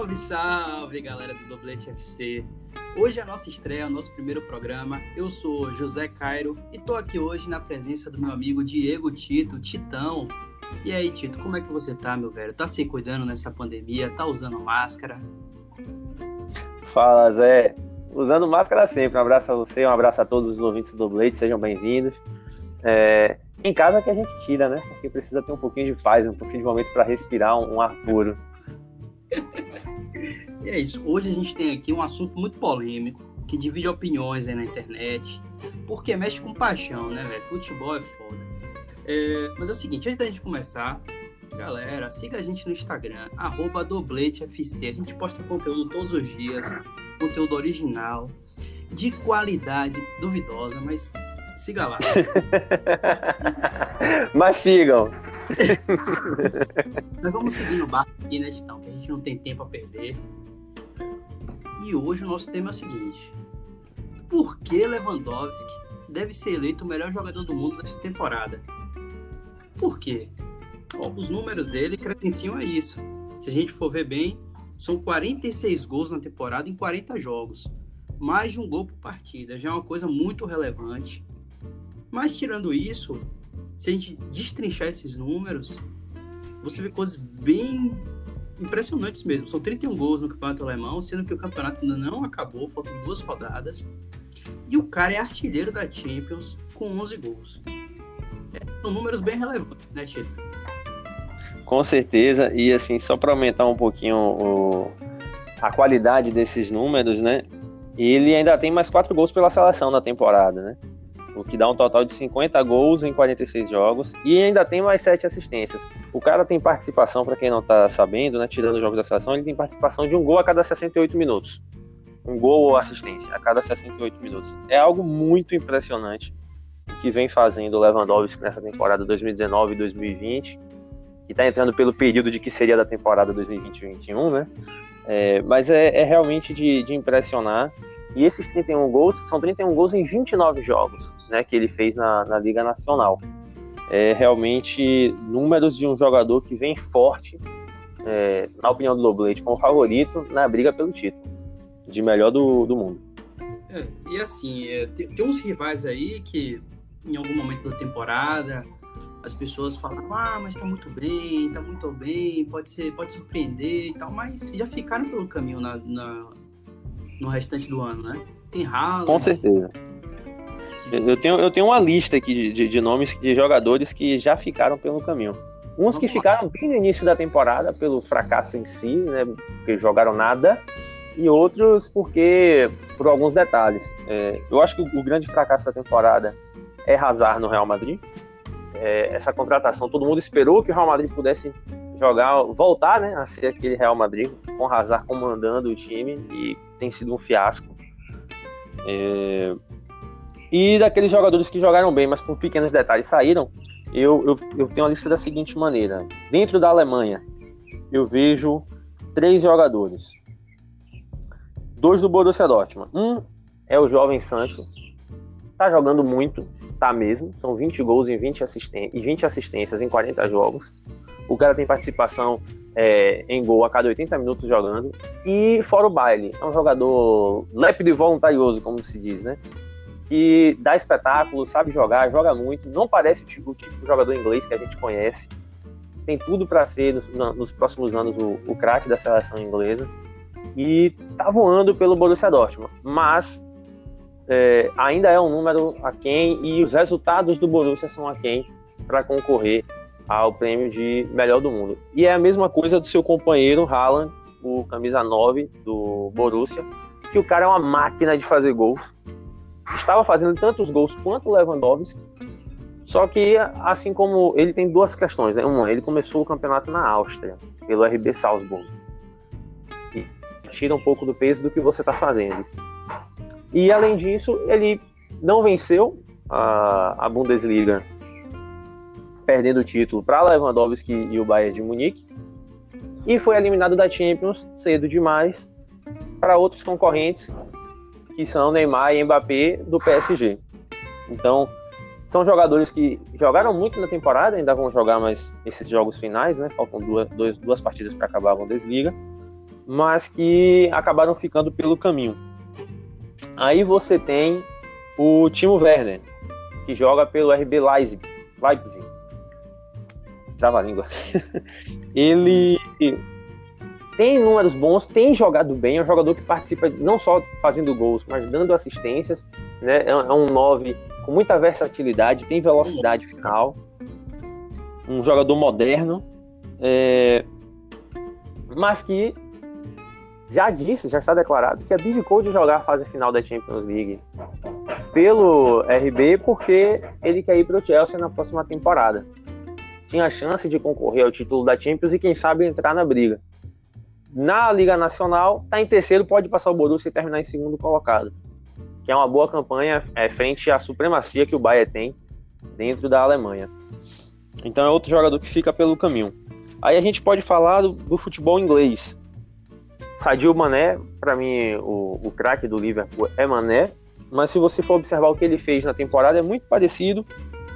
Salve, salve, galera do Doblete FC. Hoje é a nossa estreia, o nosso primeiro programa. Eu sou José Cairo e tô aqui hoje na presença do meu amigo Diego Tito, Titão. E aí, Tito, como é que você tá, meu velho? Tá se cuidando nessa pandemia? Tá usando máscara? Fala, Zé. Usando máscara sempre. Um abraço a você, um abraço a todos os ouvintes do Doblete, sejam bem-vindos. É, em casa que a gente tira, né? Porque precisa ter um pouquinho de paz, um pouquinho de momento para respirar um, um ar puro. E é isso. Hoje a gente tem aqui um assunto muito polêmico, que divide opiniões aí na internet, porque mexe com paixão, né, velho? Futebol é foda. É, mas é o seguinte, antes da gente começar, galera, siga a gente no Instagram, dobletefc. A gente posta conteúdo todos os dias, conteúdo original, de qualidade duvidosa, mas siga lá. mas sigam. Nós vamos seguir no barco aqui, né, Titão? Que a gente não tem tempo a perder. E hoje o nosso tema é o seguinte: Por que Lewandowski deve ser eleito o melhor jogador do mundo desta temporada? Por quê? Bom, os números dele credenciam a isso. Se a gente for ver bem, são 46 gols na temporada em 40 jogos. Mais de um gol por partida. Já é uma coisa muito relevante. Mas tirando isso, se a gente destrinchar esses números, você vê coisas bem impressionantes mesmo. São 31 gols no campeonato alemão, sendo que o campeonato ainda não acabou, faltam duas rodadas. E o cara é artilheiro da Champions com 11 gols. É, são números bem relevantes, né, Tito? Com certeza, e assim, só para aumentar um pouquinho o, a qualidade desses números, né? Ele ainda tem mais quatro gols pela seleção na temporada, né? O que dá um total de 50 gols em 46 jogos e ainda tem mais 7 assistências. O cara tem participação, para quem não tá sabendo, né, tirando os jogos da seleção, ele tem participação de um gol a cada 68 minutos. Um gol ou assistência a cada 68 minutos. É algo muito impressionante que vem fazendo o Lewandowski nessa temporada 2019 e 2020, que está entrando pelo período de que seria da temporada 2020-2021, né? É, mas é, é realmente de, de impressionar. E esses 31 gols são 31 gols em 29 jogos né, que ele fez na, na Liga Nacional. É realmente números de um jogador que vem forte, é, na opinião do Loblete, como favorito na briga pelo título de melhor do, do mundo. É, e assim, é, tem, tem, uns rivais aí que em algum momento da temporada as pessoas falam, ah, mas tá muito bem, tá muito bem, pode ser, pode surpreender e tal, mas já ficaram pelo caminho na, na no restante do ano, né? Tem Haaland, Com certeza. Eu tenho, eu tenho uma lista aqui de, de nomes de jogadores que já ficaram pelo caminho. Uns que ficaram bem no início da temporada pelo fracasso em si, né? Porque jogaram nada. E outros porque por alguns detalhes. É, eu acho que o, o, grande fracasso da temporada é Hazard no Real Madrid. É, essa contratação, todo mundo esperou que o Real Madrid pudesse jogar, voltar, né, a ser aquele Real Madrid com Hazard comandando o time e tem sido um fiasco. É, e daqueles jogadores que jogaram bem, mas por pequenos detalhes saíram, eu, eu, eu tenho uma lista da seguinte maneira. Dentro da Alemanha, eu vejo três jogadores. Dois do Borussia Dortmund. Um é o jovem Sancho. Tá jogando muito, tá mesmo. São 20 gols em 20, assisten e 20 assistências em 40 jogos. O cara tem participação é, em gol a cada 80 minutos jogando. E fora o baile, é um jogador lépido e voluntarioso, como se diz, né? Que dá espetáculo, sabe jogar, joga muito, não parece o tipo, o tipo de jogador inglês que a gente conhece. Tem tudo para ser nos, nos, próximos anos o, o craque da seleção inglesa e tá voando pelo Borussia Dortmund, mas é, ainda é um número aquém e os resultados do Borussia são aquém para concorrer ao prêmio de melhor do mundo. E é a mesma coisa do seu companheiro Haaland, o camisa 9 do Borussia, que o cara é uma máquina de fazer gols estava fazendo tantos gols quanto o Lewandowski. Só que, assim como ele tem duas questões, né? Uma, ele começou o campeonato na Áustria, pelo RB Salzburg. E tira um pouco do peso do que você está fazendo. E além disso, ele não venceu a, a Bundesliga, perdendo o título para Lewandowski e o Bayern de Munique. E foi eliminado da Champions cedo demais para outros concorrentes que são Neymar e Mbappé do PSG. Então, são jogadores que jogaram muito na temporada, ainda vão jogar mais esses jogos finais, né? Faltam duas, duas, duas partidas para acabar a Bundesliga. mas que acabaram ficando pelo caminho. Aí você tem o Timo Werner, que joga pelo RB Leipzig. Leipzig. Trava a língua. Ele tem números bons, tem jogado bem, é um jogador que participa não só fazendo gols, mas dando assistências. Né? É um 9 com muita versatilidade, tem velocidade final. Um jogador moderno. É... Mas que já disse, já está declarado, que abdicou de jogar a fase final da Champions League pelo RB porque ele quer ir para o Chelsea na próxima temporada. Tinha a chance de concorrer ao título da Champions e quem sabe entrar na briga. Na Liga Nacional, está em terceiro, pode passar o Borussia e terminar em segundo colocado. Que é uma boa campanha é, frente à supremacia que o Bayern tem dentro da Alemanha. Então é outro jogador que fica pelo caminho. Aí a gente pode falar do, do futebol inglês. Sadio Mané, para mim, o, o craque do Liverpool é Mané, mas se você for observar o que ele fez na temporada, é muito parecido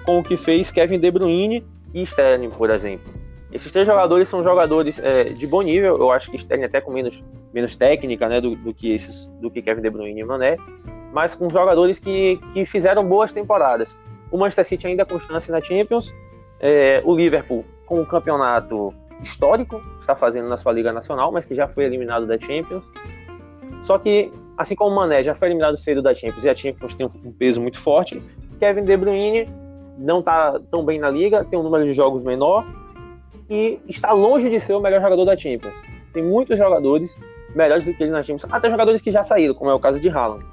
com o que fez Kevin De Bruyne e Sterling, por exemplo. Esses três jogadores são jogadores é, de bom nível, eu acho que Sterling até com menos, menos técnica né, do, do, que esses, do que Kevin De Bruyne e Mané, mas com jogadores que, que fizeram boas temporadas. O Manchester City ainda com chance na Champions, é, o Liverpool com o campeonato histórico, está fazendo na sua Liga Nacional, mas que já foi eliminado da Champions. Só que, assim como o Mané já foi eliminado cedo da Champions e a Champions tem um peso muito forte, Kevin De Bruyne não está tão bem na liga, tem um número de jogos menor e está longe de ser o melhor jogador da Champions. Tem muitos jogadores melhores do que ele na Champions, até jogadores que já saíram, como é o caso de Haaland.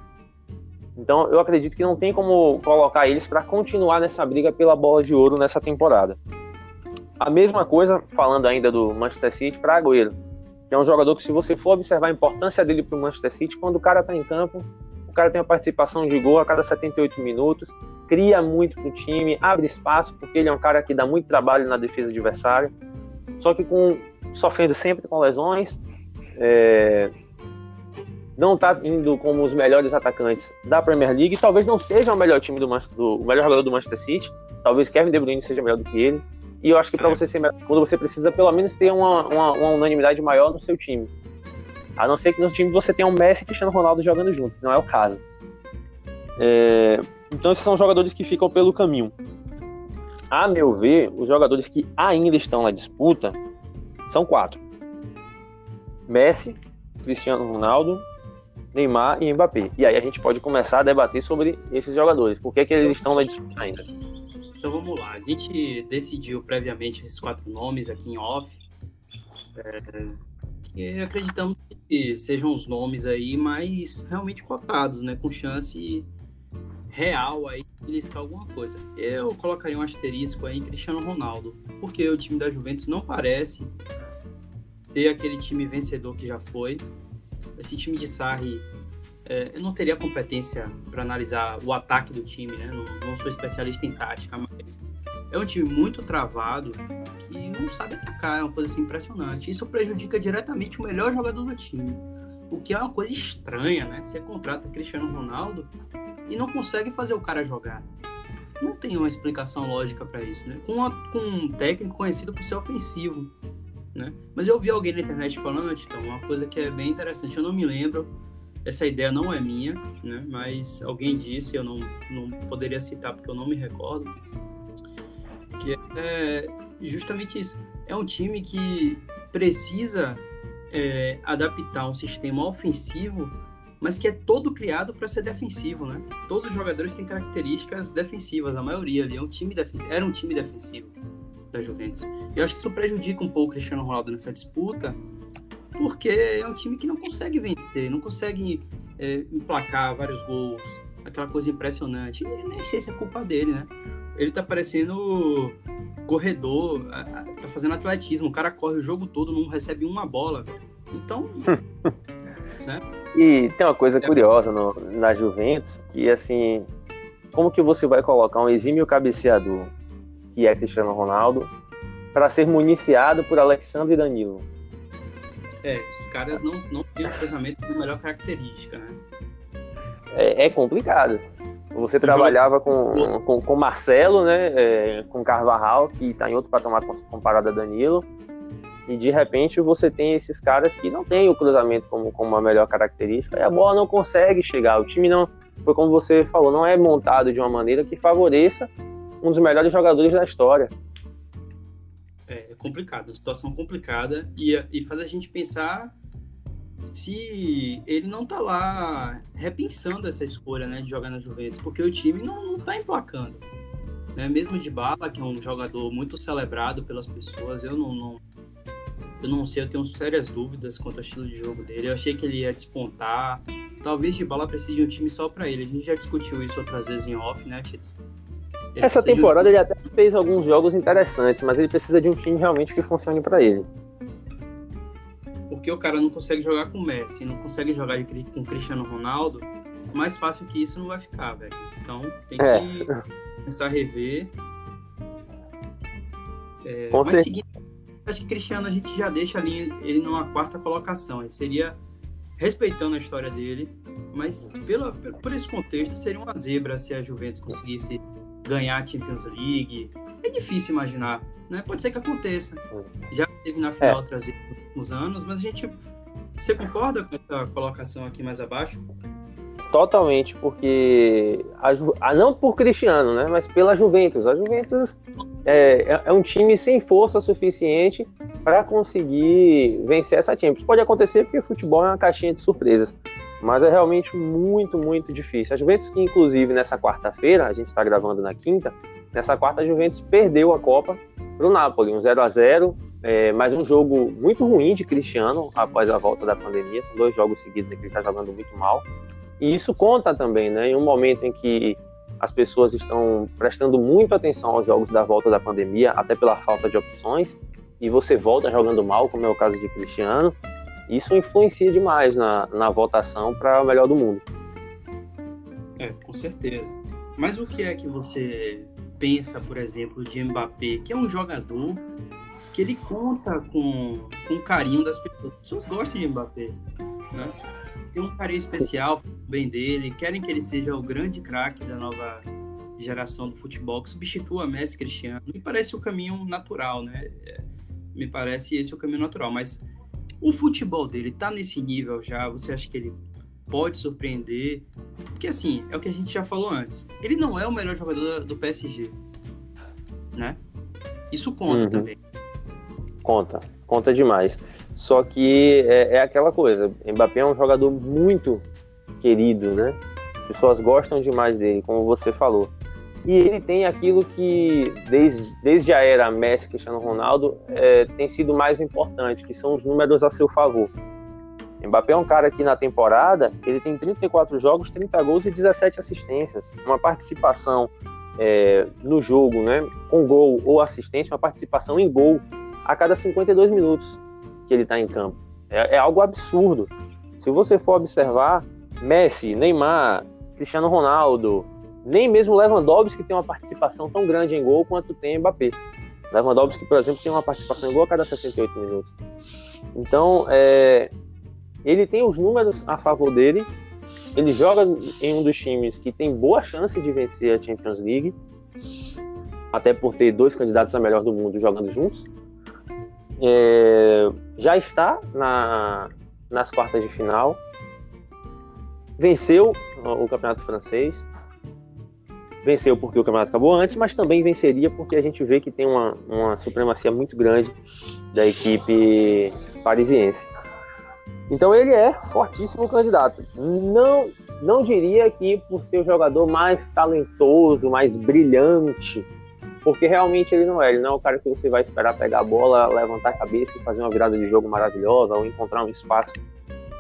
Então, eu acredito que não tem como colocar eles para continuar nessa briga pela bola de ouro nessa temporada. A mesma coisa, falando ainda do Manchester City, para Agüero, que é um jogador que, se você for observar a importância dele para o Manchester City, quando o cara está em campo, o cara tem uma participação de gol a cada 78 minutos, cria muito para o time, abre espaço, porque ele é um cara que dá muito trabalho na defesa adversária, só que com sofrendo sempre com lesões, é, não está indo como os melhores atacantes da Premier League, talvez não seja o melhor time do, do o melhor jogador do Manchester City, talvez Kevin De Bruyne seja melhor do que ele, e eu acho que para é. você ser quando você precisa pelo menos ter uma, uma, uma, unanimidade maior no seu time. A não ser que no time você tenha um Messi e Cristiano Ronaldo jogando junto, não é o caso. É, então esses são jogadores que ficam pelo caminho. A meu ver, os jogadores que ainda estão na disputa são quatro: Messi, Cristiano Ronaldo, Neymar e Mbappé. E aí a gente pode começar a debater sobre esses jogadores. Por que, que eles estão na disputa ainda? Então vamos lá. A gente decidiu previamente esses quatro nomes aqui em off. É, que acreditamos que sejam os nomes aí mais realmente cotados, né? Com chance real aí listar alguma coisa. Eu colocaria um asterisco aí em Cristiano Ronaldo, porque o time da Juventus não parece ter aquele time vencedor que já foi. Esse time de Sarri é, eu não teria competência para analisar o ataque do time, né? Não, não, sou especialista em tática, mas é um time muito travado que não sabe atacar, é uma coisa assim, impressionante. Isso prejudica diretamente o melhor jogador do time, o que é uma coisa estranha, né? Você contrata Cristiano Ronaldo e não consegue fazer o cara jogar. Não tem uma explicação lógica para isso, né? Com, uma, com um técnico conhecido por ser ofensivo, né? Mas eu vi alguém na internet falando, então, uma coisa que é bem interessante, eu não me lembro essa ideia não é minha, né? mas alguém disse, eu não, não poderia citar porque eu não me recordo, que é justamente isso. É um time que precisa é, adaptar um sistema ofensivo, mas que é todo criado para ser defensivo, né? Todos os jogadores têm características defensivas, a maioria ali é um time era um time defensivo da Juventus. Eu acho que isso prejudica um pouco o Cristiano Ronaldo nessa disputa, porque é um time que não consegue vencer, não consegue é, emplacar vários gols, aquela coisa impressionante. E nem sei se é culpa dele, né? Ele tá parecendo corredor, tá fazendo atletismo, o cara corre o jogo todo, não recebe uma bola. Então. né? E tem uma coisa é. curiosa no, na Juventus, que assim, como que você vai colocar um exímio cabeceador, que é Cristiano Ronaldo, para ser municiado por Alexandre Danilo? É, os caras não, não têm um cruzamento de melhor característica, né? É, é complicado. Você trabalhava com, com, com Marcelo, né? É, com Carvajal, que está em outro patamar comparado a Danilo. E de repente você tem esses caras que não têm o cruzamento como, como uma melhor característica e a bola não consegue chegar. O time não, foi como você falou, não é montado de uma maneira que favoreça um dos melhores jogadores da história. É, é complicado, uma situação complicada e, e faz a gente pensar se ele não tá lá repensando essa escolha, né, de jogar na Juventus, porque o time não, não tá emplacando. Né? Mesmo de Bala, que é um jogador muito celebrado pelas pessoas, eu não, não, eu não sei, eu tenho sérias dúvidas quanto ao estilo de jogo dele. Eu achei que ele ia despontar. Talvez de Bala precise de um time só para ele. A gente já discutiu isso outras vezes em off, né? Essa temporada ele até fez alguns jogos interessantes, mas ele precisa de um time realmente que funcione para ele. Porque o cara não consegue jogar com o Messi, não consegue jogar com o Cristiano Ronaldo, mais fácil que isso não vai ficar, velho. Então tem que é. começar a rever. É, mas seguindo, acho que Cristiano a gente já deixa ali ele numa quarta colocação. Ele seria respeitando a história dele, mas pelo, por esse contexto seria uma zebra se a Juventus conseguisse ganhar a Champions League. É difícil imaginar, né? Pode ser que aconteça. Já teve na final é. outras vezes nos últimos anos, mas a gente. Você concorda com essa colocação aqui mais abaixo? Totalmente, porque a, não por Cristiano, né, mas pela Juventus. A Juventus é, é um time sem força suficiente para conseguir vencer essa Champions. Pode acontecer porque futebol é uma caixinha de surpresas mas é realmente muito, muito difícil. A Juventus, que inclusive nessa quarta-feira, a gente está gravando na quinta, nessa quarta a Juventus perdeu a Copa para o Napoli, um 0 a 0 é, mas um jogo muito ruim de Cristiano após a volta da pandemia. São dois jogos seguidos em que ele está jogando muito mal. E isso conta também, né? Em um momento em que as pessoas estão prestando muito atenção aos jogos da volta da pandemia, até pela falta de opções, e você volta jogando mal, como é o caso de Cristiano, isso influencia demais na, na votação para o melhor do mundo. É, com certeza. Mas o que é que você pensa, por exemplo, de Mbappé, que é um jogador que ele conta com, com o carinho das pessoas. As pessoas gostam de Mbappé. Né? Tem um carinho especial bem dele, querem que ele seja o grande craque da nova geração do futebol, que substitua Messi Cristiano. Me parece o caminho natural, né? É, me parece esse o caminho natural, mas o futebol dele tá nesse nível já? Você acha que ele pode surpreender? Porque assim, é o que a gente já falou antes. Ele não é o melhor jogador do PSG, né? Isso conta uhum. também. Conta, conta demais. Só que é, é, aquela coisa, Mbappé é um jogador muito querido, né? As pessoas gostam demais dele, como você falou. E ele tem aquilo que, desde, desde a era Messi Cristiano Ronaldo, é, tem sido mais importante, que são os números a seu favor. Mbappé é um cara que na temporada ele tem 34 jogos, 30 gols e 17 assistências. Uma participação é, no jogo, né, com gol ou assistência, uma participação em gol a cada 52 minutos que ele está em campo. É, é algo absurdo. Se você for observar, Messi, Neymar, Cristiano Ronaldo, nem mesmo Lewandowski tem uma participação tão grande em gol quanto tem Mbappé. Lewandowski, por exemplo, tem uma participação em gol a cada 68 minutos. Então, é, ele tem os números a favor dele. Ele joga em um dos times que tem boa chance de vencer a Champions League, até por ter dois candidatos a melhor do mundo jogando juntos. É, já está na, nas quartas de final. Venceu o campeonato francês, Venceu porque o campeonato acabou antes, mas também venceria porque a gente vê que tem uma, uma supremacia muito grande da equipe parisiense. Então ele é fortíssimo candidato. Não, não diria que por ser o jogador mais talentoso, mais brilhante, porque realmente ele não é. Ele não é o cara que você vai esperar pegar a bola, levantar a cabeça e fazer uma virada de jogo maravilhosa ou encontrar um espaço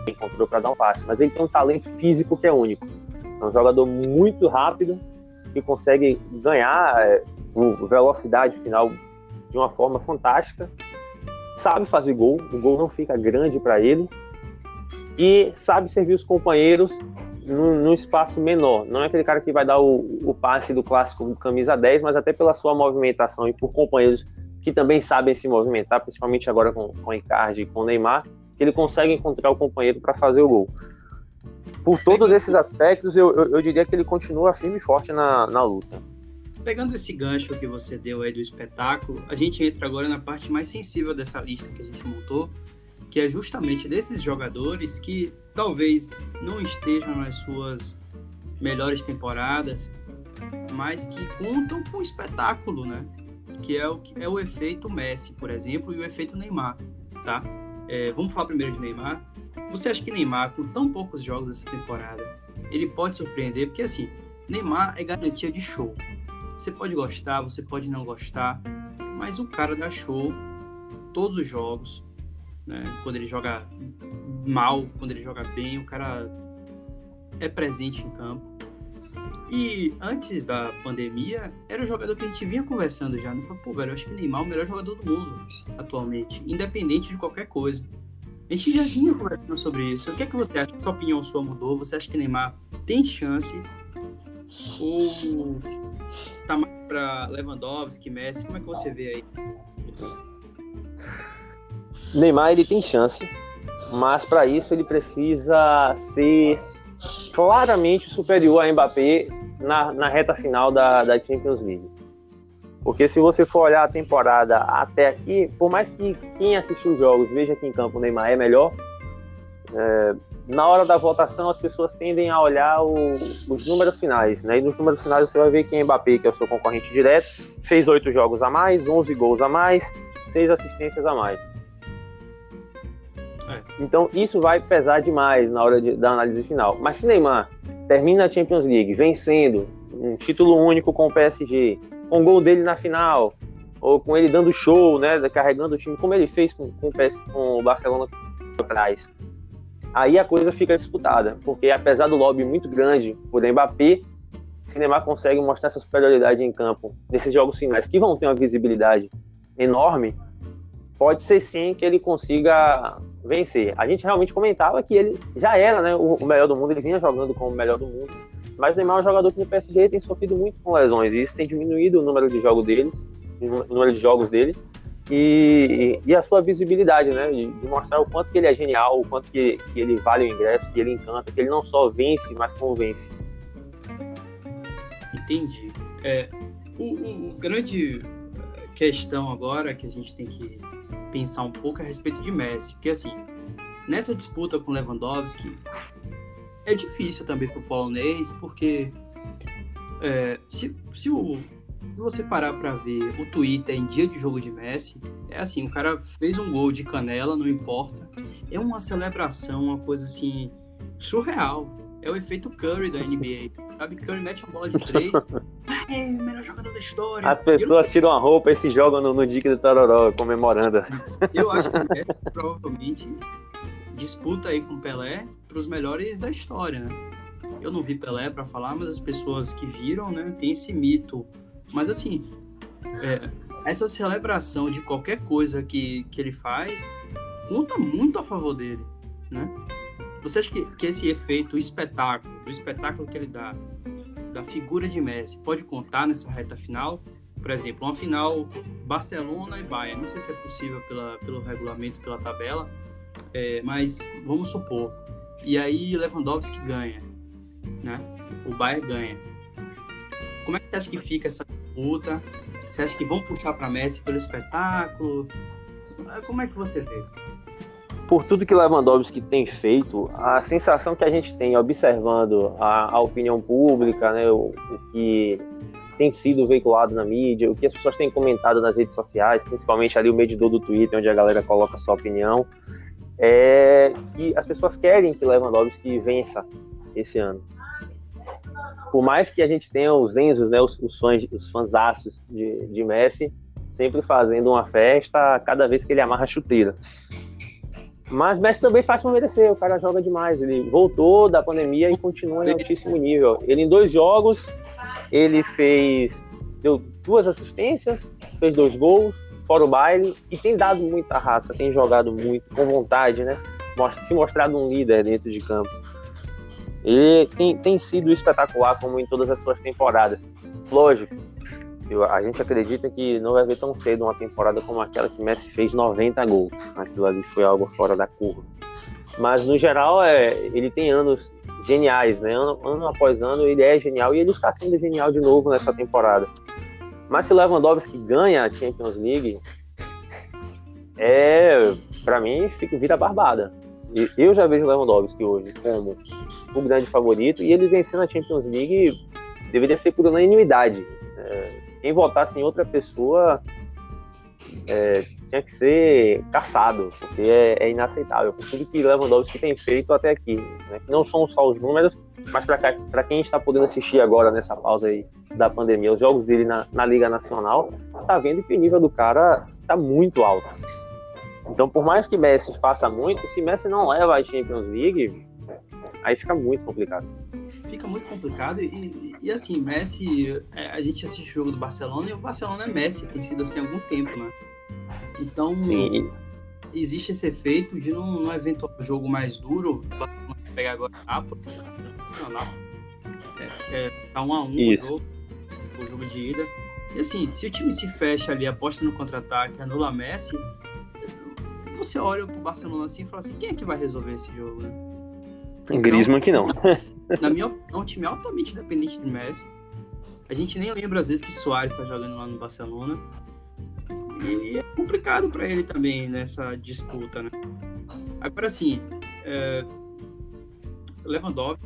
encontrou para dar um passe. Mas ele tem um talento físico que é único. É um jogador muito rápido, que consegue ganhar é, velocidade final de uma forma fantástica, sabe fazer gol, o gol não fica grande para ele e sabe servir os companheiros num, espaço menor. Não é aquele cara que vai dar o, o passe do clássico camisa 10, mas até pela sua movimentação e por companheiros que também sabem se movimentar, principalmente agora com, com Icardi e com Neymar, ele consegue encontrar o companheiro para fazer o gol por todos esses aspectos, eu, eu, eu, diria que ele continua firme e forte na, na luta. pegando esse gancho que você deu aí do espetáculo, a gente entra agora na parte mais sensível dessa lista que a gente montou, que é justamente desses jogadores que talvez não estejam nas suas melhores temporadas, mas que contam com espetáculo, né? Que é o, que é o efeito Messi, por exemplo, e o efeito Neymar, tá? É, vamos falar primeiro de Neymar. Você acha que Neymar, com tão poucos jogos essa temporada, ele pode surpreender? Porque assim, Neymar é garantia de show. Você pode gostar, você pode não gostar, mas o cara dá show todos os jogos, né? Quando ele joga mal, quando ele joga bem, o cara é presente em campo. E antes da pandemia, era o jogador que a gente vinha conversando já. Né? pô, velho, eu acho que Neymar é o melhor jogador do mundo atualmente, independente de qualquer coisa. A gente já vinha conversando sobre isso. O que é que você acha? Sua opinião sua mudou? Você acha que Neymar tem chance? Ou tá mais pra Lewandowski, Messi? Como é que você vê aí? Neymar ele tem chance, mas para isso ele precisa ser claramente superior a Mbappé na, na reta final da, da Champions League. Porque se você for olhar a temporada até aqui, por mais que quem assistiu os jogos veja que em campo o Neymar é melhor, é, na hora da votação as pessoas tendem a olhar o, os números finais, né? E nos números finais você vai ver que Mbappé, que é o seu concorrente direto, fez oito jogos a mais, 11 gols a mais, seis assistências a mais. É. Então isso vai pesar demais na hora de, da análise final. Mas se Neymar termina a Champions League vencendo um título único com o PSG, com o gol dele na final, ou com ele dando show, né, carregando o time, como ele fez com, com, o, PS, com o Barcelona atrás, aí a coisa fica disputada, porque apesar do lobby muito grande por Mbappé, se Neymar consegue mostrar essa superioridade em campo nesses jogos finais, que vão ter uma visibilidade enorme, pode ser sim que ele consiga vencer. A gente realmente comentava que ele já era né, o melhor do mundo, ele vinha jogando como o melhor do mundo, mas o Neymar é um jogador que no PSG tem sofrido muito com lesões, e isso tem diminuído o número de jogos deles, o número de jogos dele, e, e, a sua visibilidade, né? De, de, mostrar o quanto que ele é genial, o quanto que, que, ele vale o ingresso, que ele encanta, que ele não só vence, mas convence. Entendi. É, o, o grande questão agora que a gente tem que pensar um pouco a respeito de Messi, porque assim, nessa disputa com Lewandowski, é difícil também para o polonês, porque é, se, se, o, se você parar para ver o Twitter em dia de jogo de Messi, é assim, o cara fez um gol de canela, não importa, é uma celebração, uma coisa assim, surreal. É o efeito Curry da NBA. Sabe, Curry mete uma bola de três, é o melhor jogador da história. As pessoas eu... tiram a roupa e se jogam no, no Dique do Tororó, comemorando. Eu acho que é, provavelmente disputa aí com Pelé para os melhores da história, né? Eu não vi Pelé para falar, mas as pessoas que viram, né, tem esse mito. Mas assim, é, essa celebração de qualquer coisa que, que ele faz conta muito a favor dele, né? Você acha que, que esse efeito, espetáculo, o espetáculo que ele dá, da figura de Messi, pode contar nessa reta final? Por exemplo, uma final Barcelona e Bayern. Não sei se é possível pela, pelo regulamento, pela tabela, é, mas vamos supor. E aí Lewandowski ganha, né? O Bayern ganha. Como é que você acha que fica essa disputa? Você acha que vão puxar para Messi pelo espetáculo? Como é que você vê? Por tudo que Lewandowski tem feito, a sensação que a gente tem observando a, a opinião pública, né, o, o, que tem sido veiculado na mídia, o que as pessoas têm comentado nas redes sociais, principalmente ali o medidor do Twitter, onde a galera coloca sua opinião, é que as pessoas querem que Lewandowski vença esse ano. Por mais que a gente tenha os Enzos, né, os, os fãs, os fãs de, de Messi, sempre fazendo uma festa cada vez que ele amarra a chuteira. Mas Messi também faz para merecer, o cara joga demais. Ele voltou da pandemia e continua em altíssimo nível. Ele em dois jogos, ele fez deu duas assistências, fez dois gols, fora o baile, e tem dado muita raça, tem jogado muito, com vontade, né? Se mostrado um líder dentro de campo. Ele tem, tem sido espetacular, como em todas as suas temporadas. Lógico, eu, a gente acredita que não vai ver tão cedo uma temporada como aquela que Messi fez 90 gols. Aquilo ali foi algo fora da curva. Mas no geral, é, ele tem anos geniais, né? Ano, ano após ano ele é genial e ele está sendo genial de novo nessa temporada. Mas se Lewandowski ganha a Champions League, é, para mim, fica, vira barbada. E eu já vejo Lewandowski hoje como o grande favorito e ele vencendo a Champions League deveria ser por unanimidade. É, quem votasse em outra pessoa é, tinha que ser caçado, porque é, é inaceitável. Por tudo que Lewandowski tem feito até aqui. Né? Não são só os números, mas para quem está podendo assistir agora nessa pausa aí da pandemia, os jogos dele na, na Liga Nacional, tá vendo que o nível do cara tá muito alto. Então, por mais que Messi faça muito, se Messi não leva a Champions League, aí fica muito complicado. Fica muito complicado e, e assim, Messi, é, a gente assiste o jogo do Barcelona e o Barcelona é Messi, tem sido assim há algum tempo, né? Então, Sim. existe esse efeito de num, num eventual jogo mais duro, pegar agora Nápoles, não, Nápoles, é, é, tá um a um o jogo, o jogo de ida. E assim, se o time se fecha ali, aposta no contra-ataque, anula Messi, você olha pro Barcelona assim e fala assim, quem é que vai resolver esse jogo, né? Então, Griezmann que não. Na minha opinião, um time altamente dependente de Messi. A gente nem lembra às vezes que Soares está jogando lá no Barcelona. E é complicado para ele também nessa disputa, né? Agora, assim, é... Lewandowski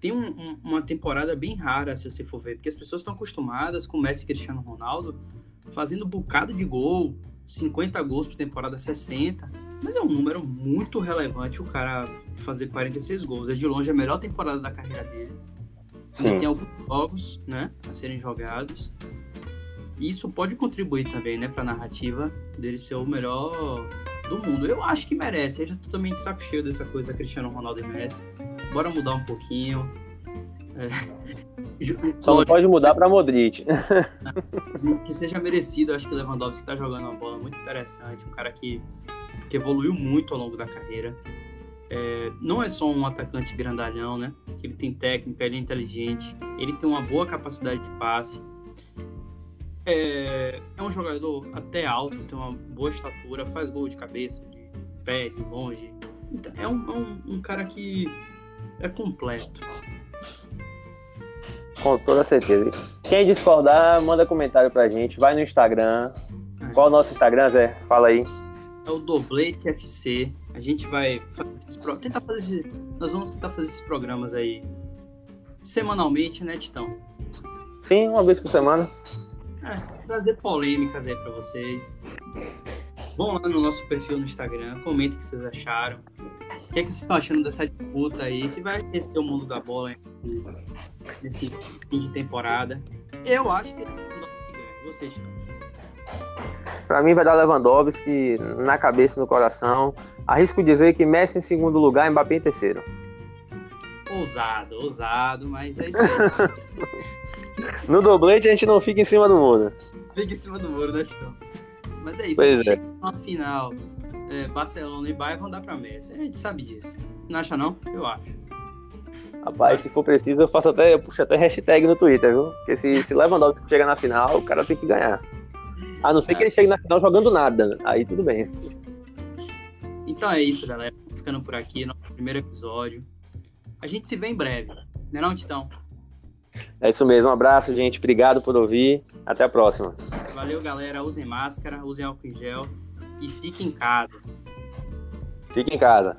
tem um, um, uma temporada bem rara, se você for ver, porque as pessoas estão acostumadas com Messi e Cristiano Ronaldo fazendo um bocado de gol, 50 gols por temporada, 60. Mas é um número muito relevante o cara fazer 46 gols. É de longe a melhor temporada da carreira dele. Sim. Tem alguns jogos, né, a serem jogados. E isso pode contribuir também, né, pra narrativa dele ser o melhor do mundo. Eu acho que merece. Eu já tô totalmente saco cheio dessa coisa Cristiano Ronaldo e Messi. Bora mudar um pouquinho. É... Só não pode mudar para Modric. que seja merecido. Acho que o Lewandowski está jogando uma bola muito interessante. Um cara que, que evoluiu muito ao longo da carreira. É, não é só um atacante grandalhão, né? Ele tem técnica, ele é inteligente, ele tem uma boa capacidade de passe. É, é um jogador até alto, tem uma boa estatura, faz gol de cabeça, de pé, de longe. Então, é um, é um, um cara que é completo. Com toda certeza. Quem discordar, manda comentário pra gente. Vai no Instagram. É. Qual é o nosso Instagram, Zé? Fala aí. É o Doblete FC. A gente vai fazer esses pro... tentar fazer esse... Nós vamos tentar fazer esses programas aí semanalmente, né, Titão? Sim, uma vez por semana. É, trazer polêmicas aí pra vocês. Vão lá no nosso perfil no Instagram, comentem o que vocês acharam. O que, é que vocês estão achando dessa disputa aí, que vai aquecer o mundo da bola nesse fim de temporada? Eu acho que é Lewandowski ganha. Vocês estão. Para mim vai dar Lewandowski na cabeça e no coração. Arrisco dizer que Messi em segundo lugar, Mbappé em terceiro. Ousado, ousado, mas é isso aí. no doblete a gente não fica em cima do muro. Fica em cima do muro, né, Titão? Mas é isso. Pois é. Uma final, é, Barcelona e Bayern vão dar pra Messi. A gente sabe disso. Não acha não? Eu acho. Rapaz, se for preciso, eu faço até, eu puxo até hashtag no Twitter, viu? Porque se, se Lewandowski chegar na final, o cara tem que ganhar. A não ser é. que ele chegue na final jogando nada. Aí tudo bem. Então é isso, galera. Ficando por aqui, nosso primeiro episódio. A gente se vê em breve. Não é não, Titão? É isso mesmo. Um abraço, gente. Obrigado por ouvir. Até a próxima. Valeu, galera. Usem máscara, usem álcool em gel e fiquem em casa. Fique em casa.